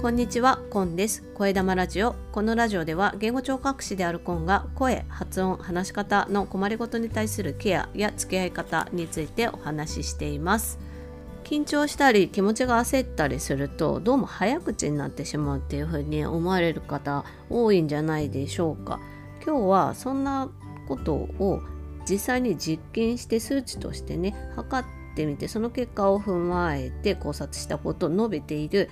こんにちは、コンです。声玉ラジオ。このラジオでは言語聴覚士であるコンが声、発音、話し方の困りごとに対するケアや付き合い方についてお話ししています。緊張したり気持ちが焦ったりするとどうも早口になってしまうっていうふうに思われる方多いんじゃないでしょうか。今日はそんなことを実際に実験して数値としてね測ってみてその結果を踏まえて考察したことを述べている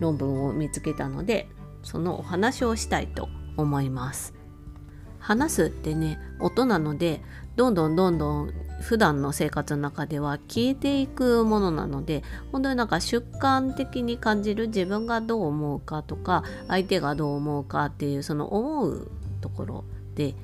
論文を見つけたのでそのお話をしたいと思います。話すってね音なのでどんどんどんどん普段の生活の中では消えていくものなので本当になんか主観的に感じる自分がどう思うかとか相手がどう思うかっていうその思うところで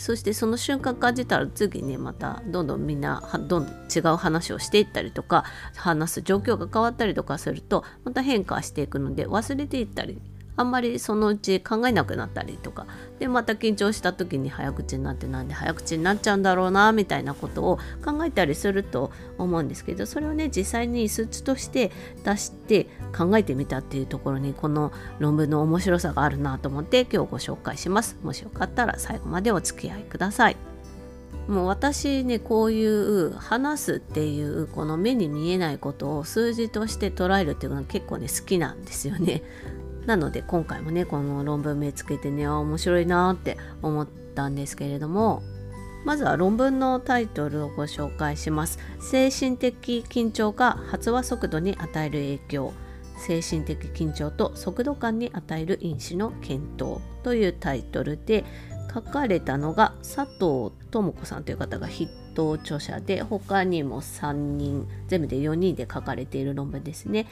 そしてその瞬間感じたら次にまたどんどんみんなどんどん違う話をしていったりとか話す状況が変わったりとかするとまた変化していくので忘れていったりあんまりそのうち考えなくなったりとか。でまた緊張した時に早口になってなんで早口になっちゃうんだろうなみたいなことを考えたりすると思うんですけどそれをね実際に数値として出して考えてみたっていうところにこの論文の面白さがあるなと思って今日ご紹介します。もしよかったら最後までお付き合いください。もう私ねこういう話すっていうこの目に見えないことを数字として捉えるっていうのは結構ね好きなんですよね。なので今回もねこの論文見つけてね面白いなって思ったんですけれどもまずは論文のタイトルをご紹介します。精神的緊張が発話速度に与える影響。精神的緊張と速度感に与える因子の検討というタイトルで書かれたのが佐藤智子さんという方が筆頭著者で他にも3人全部で4人で書かれている論文ですね。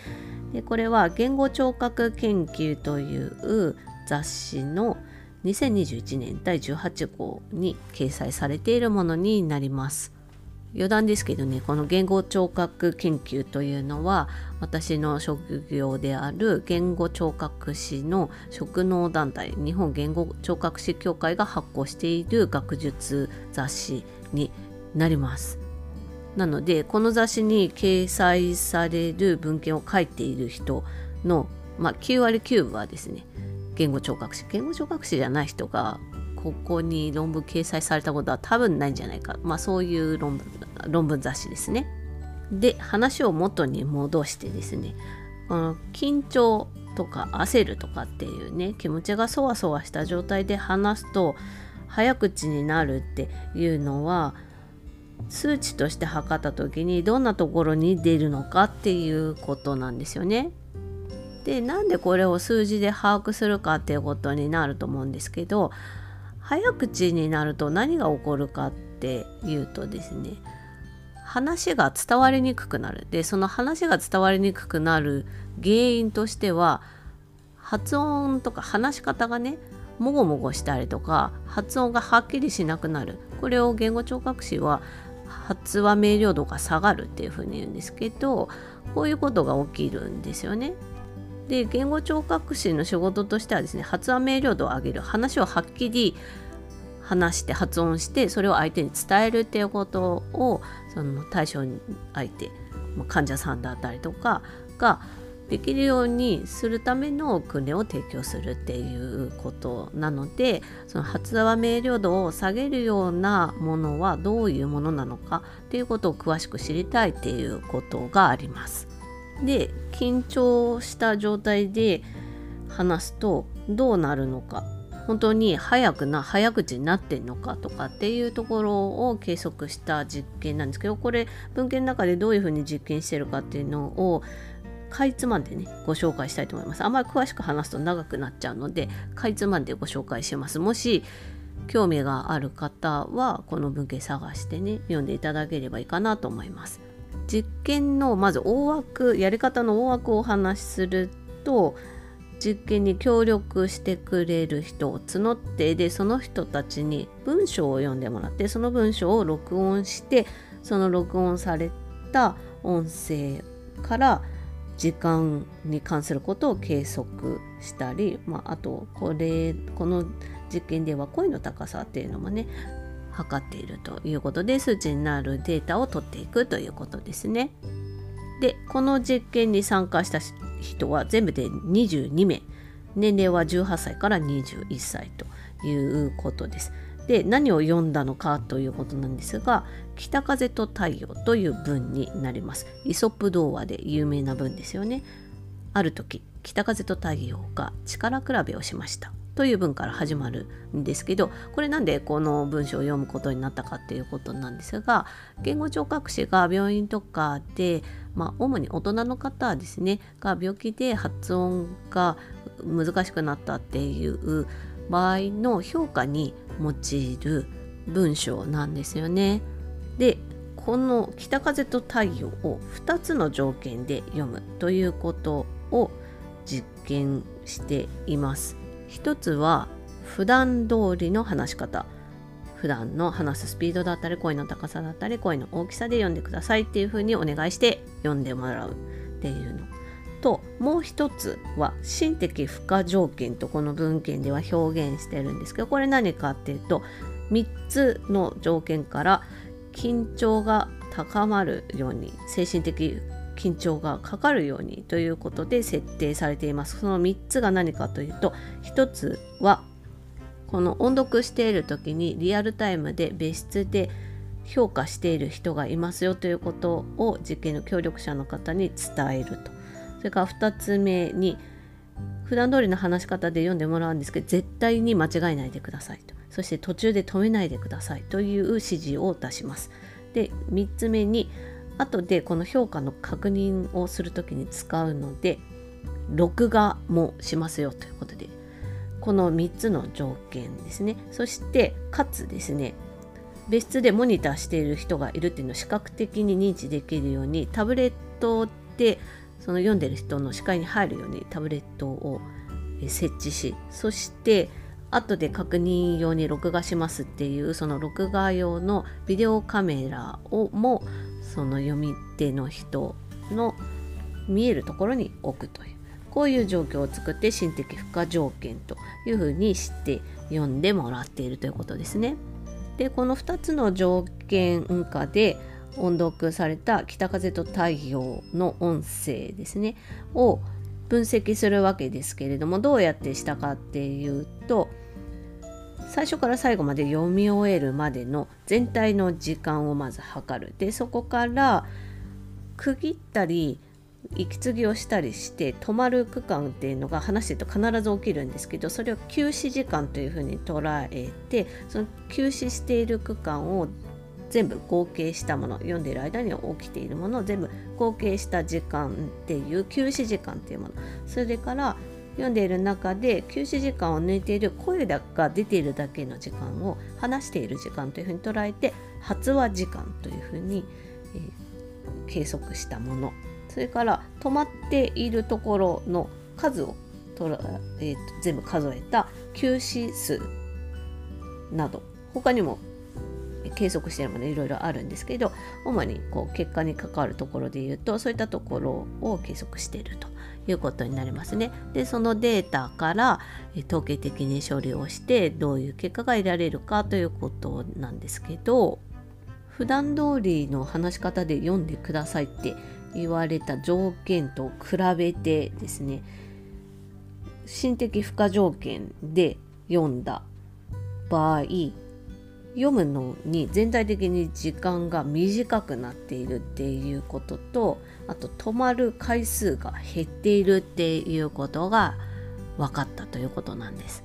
でこれは言語聴覚研究という雑誌の2021年第18号に掲載されているものになります。余談ですけどねこの言語聴覚研究というのは私の職業である言語聴覚士の職能団体日本言語聴覚士協会が発行している学術雑誌になります。なのでこの雑誌に掲載される文献を書いている人の、まあ、9割9分はですね言語聴覚士言語聴覚士じゃない人がここに論文掲載されたことは多分ないんじゃないか、まあ、そういう論文論文雑誌ですね。で話を元に戻してですねこの緊張とか焦るとかっていうね気持ちがそわそわした状態で話すと早口になるっていうのは数値として測った時にどんなところに出るのかっていうことなんですよね。でなんでこれを数字で把握するかっていうことになると思うんですけど早口になると何が起こるかっていうとですね話が伝わりにくくなるでその話が伝わりにくくなる原因としては発音とか話し方がねもごもごしたりとか発音がはっきりしなくなるこれを言語聴覚士は発話明瞭度が下がるっていうふうに言うんですけどこういうことが起きるんですよね。で言語聴覚士の仕事としてはですね発話明瞭度を上げる話をはっきり話して発音してそれを相手に伝えるっていうことをその対象に相手患者さんだったりとかができるようにするための訓練を提供するっていうことなのでその発話明瞭度を下げるようなものはどういうものなのかっていうことを詳しく知りたいっていうことがあります。で緊張した状態で話すとどうなるのか本当に早くな早口になってんのかとかっていうところを計測した実験なんですけどこれ文献の中でどういうふうに実験してるかっていうのをかいつまんでねご紹介したいと思います。あまり詳しく話すと長くなっちゃうのでかいつまんでご紹介します。もし興味がある方はこの文献探してね読んでいただければいいかなと思います。実験のまず大枠やり方の大枠をお話しすると実験に協力してくれる人を募ってでその人たちに文章を読んでもらってその文章を録音してその録音された音声から時間に関することを計測したり、まあ、あとこれこの実験では声の高さっていうのもね測っているということで数値になるデータを取っていくということですね。でこの実験に参加した人は全部で22名年齢は18歳から21歳ということです。で何を読んだのかということなんですが「北風と太陽」という文になります。イソップ童話で有名な文ですよね。ある時北風と太陽が力比べをしました。という文から始まるんですけどこれなんでこの文章を読むことになったかっていうことなんですが言語聴覚士が病院とかで、まあ、主に大人の方ですねが病気で発音が難しくなったっていう場合の評価に用いる文章なんですよね。でこの「北風と太陽」を2つの条件で読むということを実験しています。一つは普段通りの話し方普段の話すスピードだったり声の高さだったり声の大きさで読んでくださいっていうふうにお願いして読んでもらうっていうのもう一つは心的負荷条件とこの文献では表現してるんですけどこれ何かっていうと3つの条件から緊張が高まるように精神的緊張がかかるようにということで設定されています。その3つが何かというと1つはこの音読している時にリアルタイムで別室で評価している人がいますよということを実験の協力者の方に伝えると。それから2つ目に普段通りの話し方で読んでもらうんですけど絶対に間違えないでくださいと。そして途中で止めないでくださいという指示を出します。で3つ目に後でこの評価の確認をする時に使うので録画もしますよということでこの3つの条件ですね。そしてかつですね別室でモニターしている人がいるっていうのを視覚的に認知できるようにタブレットでその読んでる人の視界に入るようにタブレットを設置しそして後で確認用に録画しますっていうその録画用のビデオカメラをもその読み手の人の見えるところに置くというこういう状況を作って心的負荷条件というふうにして読んでもらっているということですね。でこの2つの条件下で音読された「北風と太陽」の音声ですねを分析するわけですけれどもどうやってしたかっていうと最初から最後まで読み終えるまでの全体の時間をまず測る。でそこから区切ったり息継ぎをしたりして止まる区間っていうのが話してると必ず起きるんですけどそれを休止時間というふうに捉えてその休止している区間を全部合計したもの読んでいる間に起きているものを全部合計した時間っていう休止時間っていうもの。それから読んでいる中で休止時間を抜いている声が出ているだけの時間を話している時間というふうに捉えて発話時間というふうに、えー、計測したもの。それから止まっているところの数をとら、えーと、全部数えた休止数など。他にも計測してるものいろいろあるんですけど主にこう結果に関わるところで言うとそういったところを計測しているということになりますね。でそのデータから統計的に処理をしてどういう結果が得られるかということなんですけど普段通りの話し方で読んでくださいって言われた条件と比べてですね心的負荷条件で読んだ場合読むのに全体的に時間が短くなっているっていうこととあと止まる回数が減っているっていうことが分かったということなんです。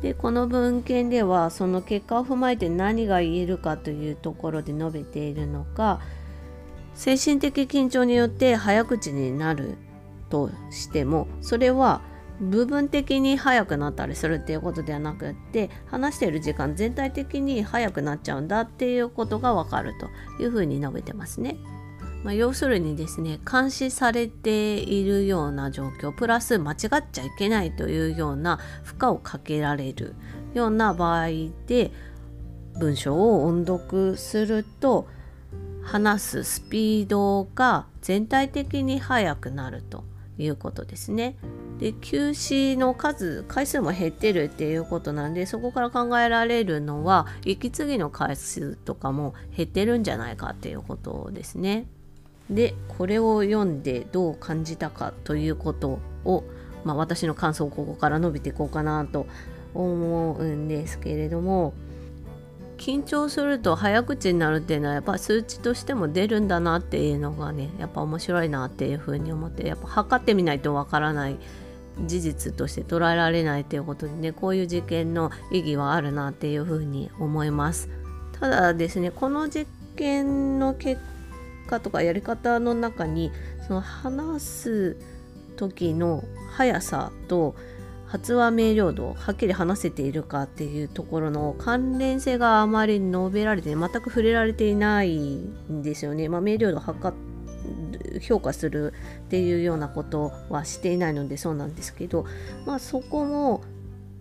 でこの文献ではその結果を踏まえて何が言えるかというところで述べているのか精神的緊張によって早口になるとしてもそれは部分的に速くなったりするっていうことではなくって話している時間全体的に速くなっちゃうんだっていうことがわかるというふうに述べてますね。まあ、要するにですね監視されているような状況プラス間違っちゃいけないというような負荷をかけられるような場合で文章を音読すると話すスピードが全体的に速くなるということですね。で休止の数回数も減ってるっていうことなんでそこから考えられるのは息継ぎの回数とかも減ってるんじゃないかっていうことですね。でこれを読んでどう感じたかということを、まあ、私の感想をここから述べていこうかなと思うんですけれども緊張すると早口になるっていうのはやっぱ数値としても出るんだなっていうのがねやっぱ面白いなっていうふうに思ってやっぱ測ってみないとわからない事実として捉えられないということでねこういう実験の意義はあるなっていうふうに思いますただですねこの実験の結果とかやり方の中にその話す時の速さと発話明瞭度はっきり話せているかっていうところの関連性があまり述べられて全く触れられていないんですよね。まあ、明瞭度を測評価するっていうようなことはしていないのでそうなんですけど、まあ、そこも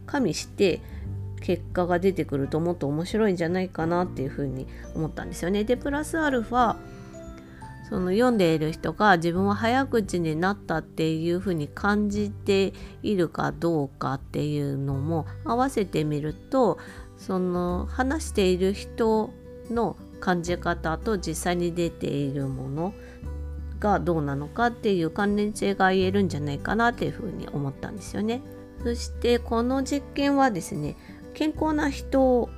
加味して結果が出てくるともっと面白いんじゃないかなっていうふうに思ったんですよね。でプラスアルファその読んでいる人が自分は早口になったっていうふうに感じているかどうかっていうのも合わせてみるとその話している人の感じ方と実際に出ているものがどうなのかっていう関連性が言えるんじゃないかなっていうふうに思ったんですよね。そしてこの実験はですね健康な人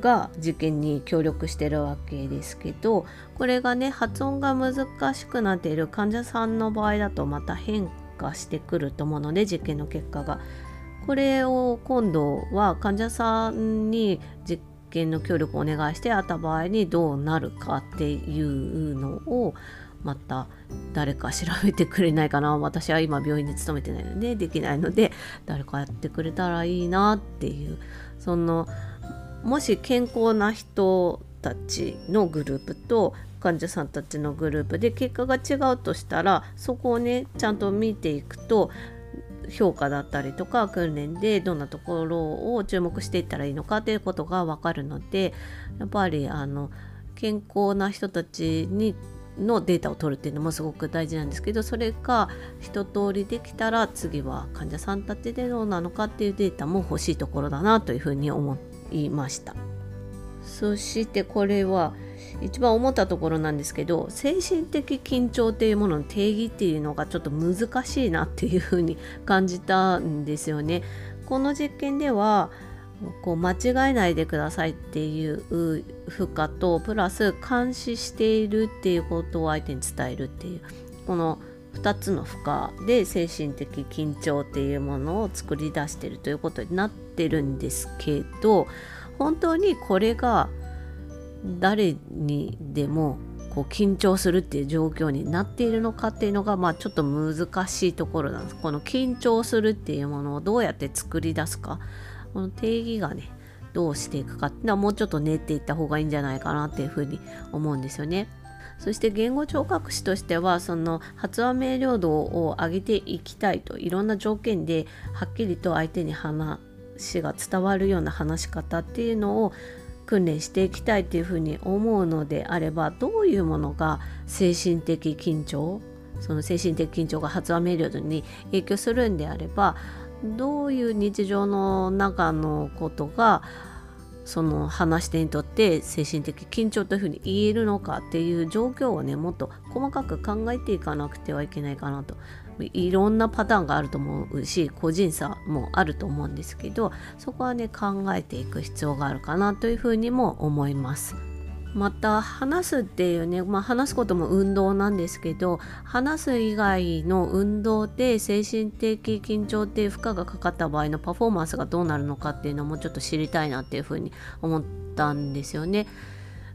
が受験に協力してるわけですけどこれがね発音が難しくなっている患者さんの場合だとまた変化してくると思うので実験の結果が。これを今度は患者さんに実験の協力をお願いしてあった場合にどうなるかっていうのをまた誰か調べてくれないかな。私は今病院に勤めてないのでできないので誰かやってくれたらいいなっていう。そのもし健康な人たちのグループと患者さんたちのグループで結果が違うとしたらそこをねちゃんと見ていくと評価だったりとか訓練でどんなところを注目していったらいいのかということが分かるのでやっぱりあの健康な人たちにのデータを取るっていうのもすごく大事なんですけどそれが一通りできたら次は患者さんたちでどうなのかっていうデータも欲しいところだなというふうに思いました。そしてこれは一番思ったところなんですけど精神的緊張っていうものの定義っていうのがちょっと難しいなっていうふうに感じたんですよね。この実験ではこう間違えないでくださいっていう負荷とプラス監視しているっていうことを相手に伝えるっていうこの2つの負荷で精神的緊張っていうものを作り出してるということになってるんですけど本当にこれが誰にでもこう緊張するっていう状況になっているのかっていうのがまあちょっと難しいところなんです。この緊張するっていうものをどうやって作り出すかこの定義がねどうしていくかっていうのはもうちょっと練っていった方がいいんじゃないかなっていうふうに思うんですよね。そして言語聴覚士としてはその発話明瞭度を上げていきたいといろんな条件ではっきりと相手に話が伝わるような話し方っていうのを訓練していきたいというふうに思うのであればどういうものが精神的緊張その精神的緊張が発話明瞭度に影響するんであればどういう日常の中のことがその話し手にとって精神的緊張というふうに言えるのかっていう状況をねもっと細かく考えていかなくてはいけないかなといろんなパターンがあると思うし個人差もあると思うんですけどそこはね考えていく必要があるかなというふうにも思います。また話すっていうね、まあ、話すことも運動なんですけど話す以外の運動で精神的緊張っていう負荷がかかった場合のパフォーマンスがどうなるのかっていうのもちょっと知りたいなっていうふうに思ったんですよね。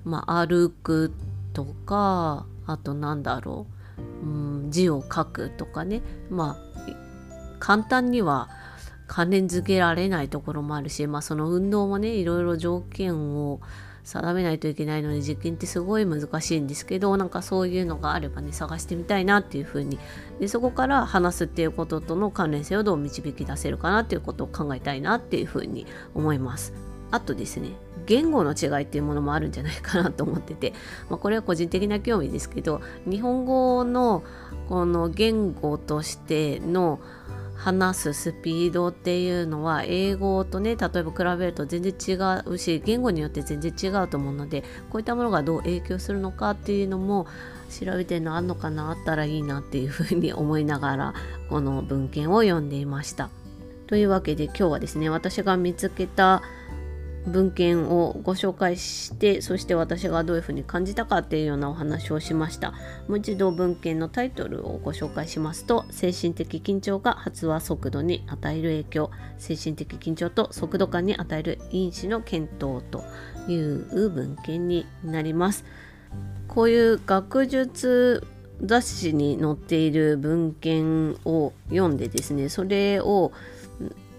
まあ、歩くとかあとなんだろう、うん、字を書くとかねまあ簡単には関連づけられないところもあるし、まあ、その運動もねいろいろ条件を定めないといけないので実験ってすごい難しいんですけどなんかそういうのがあればね探してみたいなっていうふうにでそこから話すっていうこととの関連性をどう導き出せるかなっていうことを考えたいなっていうふうに思います。あとですね言語の違いっていうものもあるんじゃないかなと思ってて、まあ、これは個人的な興味ですけど日本語のこの言語としての話すスピードっていうのは英語とね例えば比べると全然違うし言語によって全然違うと思うのでこういったものがどう影響するのかっていうのも調べてるのあんのかなあったらいいなっていうふうに思いながら この文献を読んでいました。というわけで今日はですね私が見つけた文献をご紹介してそして私がどういうふうに感じたかっていうようなお話をしました。もう一度文献のタイトルをご紹介しますと精神的緊張が発話速度に与える影響。精神的緊張と速度感に与える因子の検討という文献になります。こういう学術雑誌に載っている文献を読んでですねそれを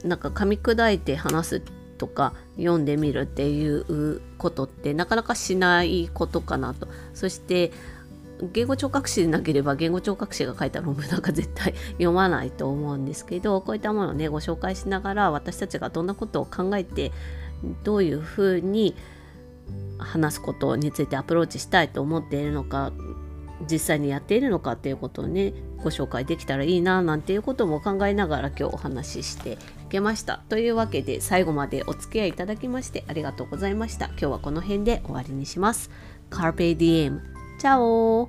なんか噛み砕いて話すとか読んでみるっていうことってなかなかしないことかなと。そして言語聴覚士でなければ言語聴覚士が書いた論文なんか絶対読まないと思うんですけどこういったものをねご紹介しながら私たちがどんなことを考えてどういうふうに話すことについてアプローチしたいと思っているのか実際にやっているのかっていうことをねご紹介できたらいいななんていうことも考えながら今日お話ししてけました。というわけで最後までお付き合いいただきましてありがとうございました。今日はこの辺で終わりにします。カーペディエムチャオ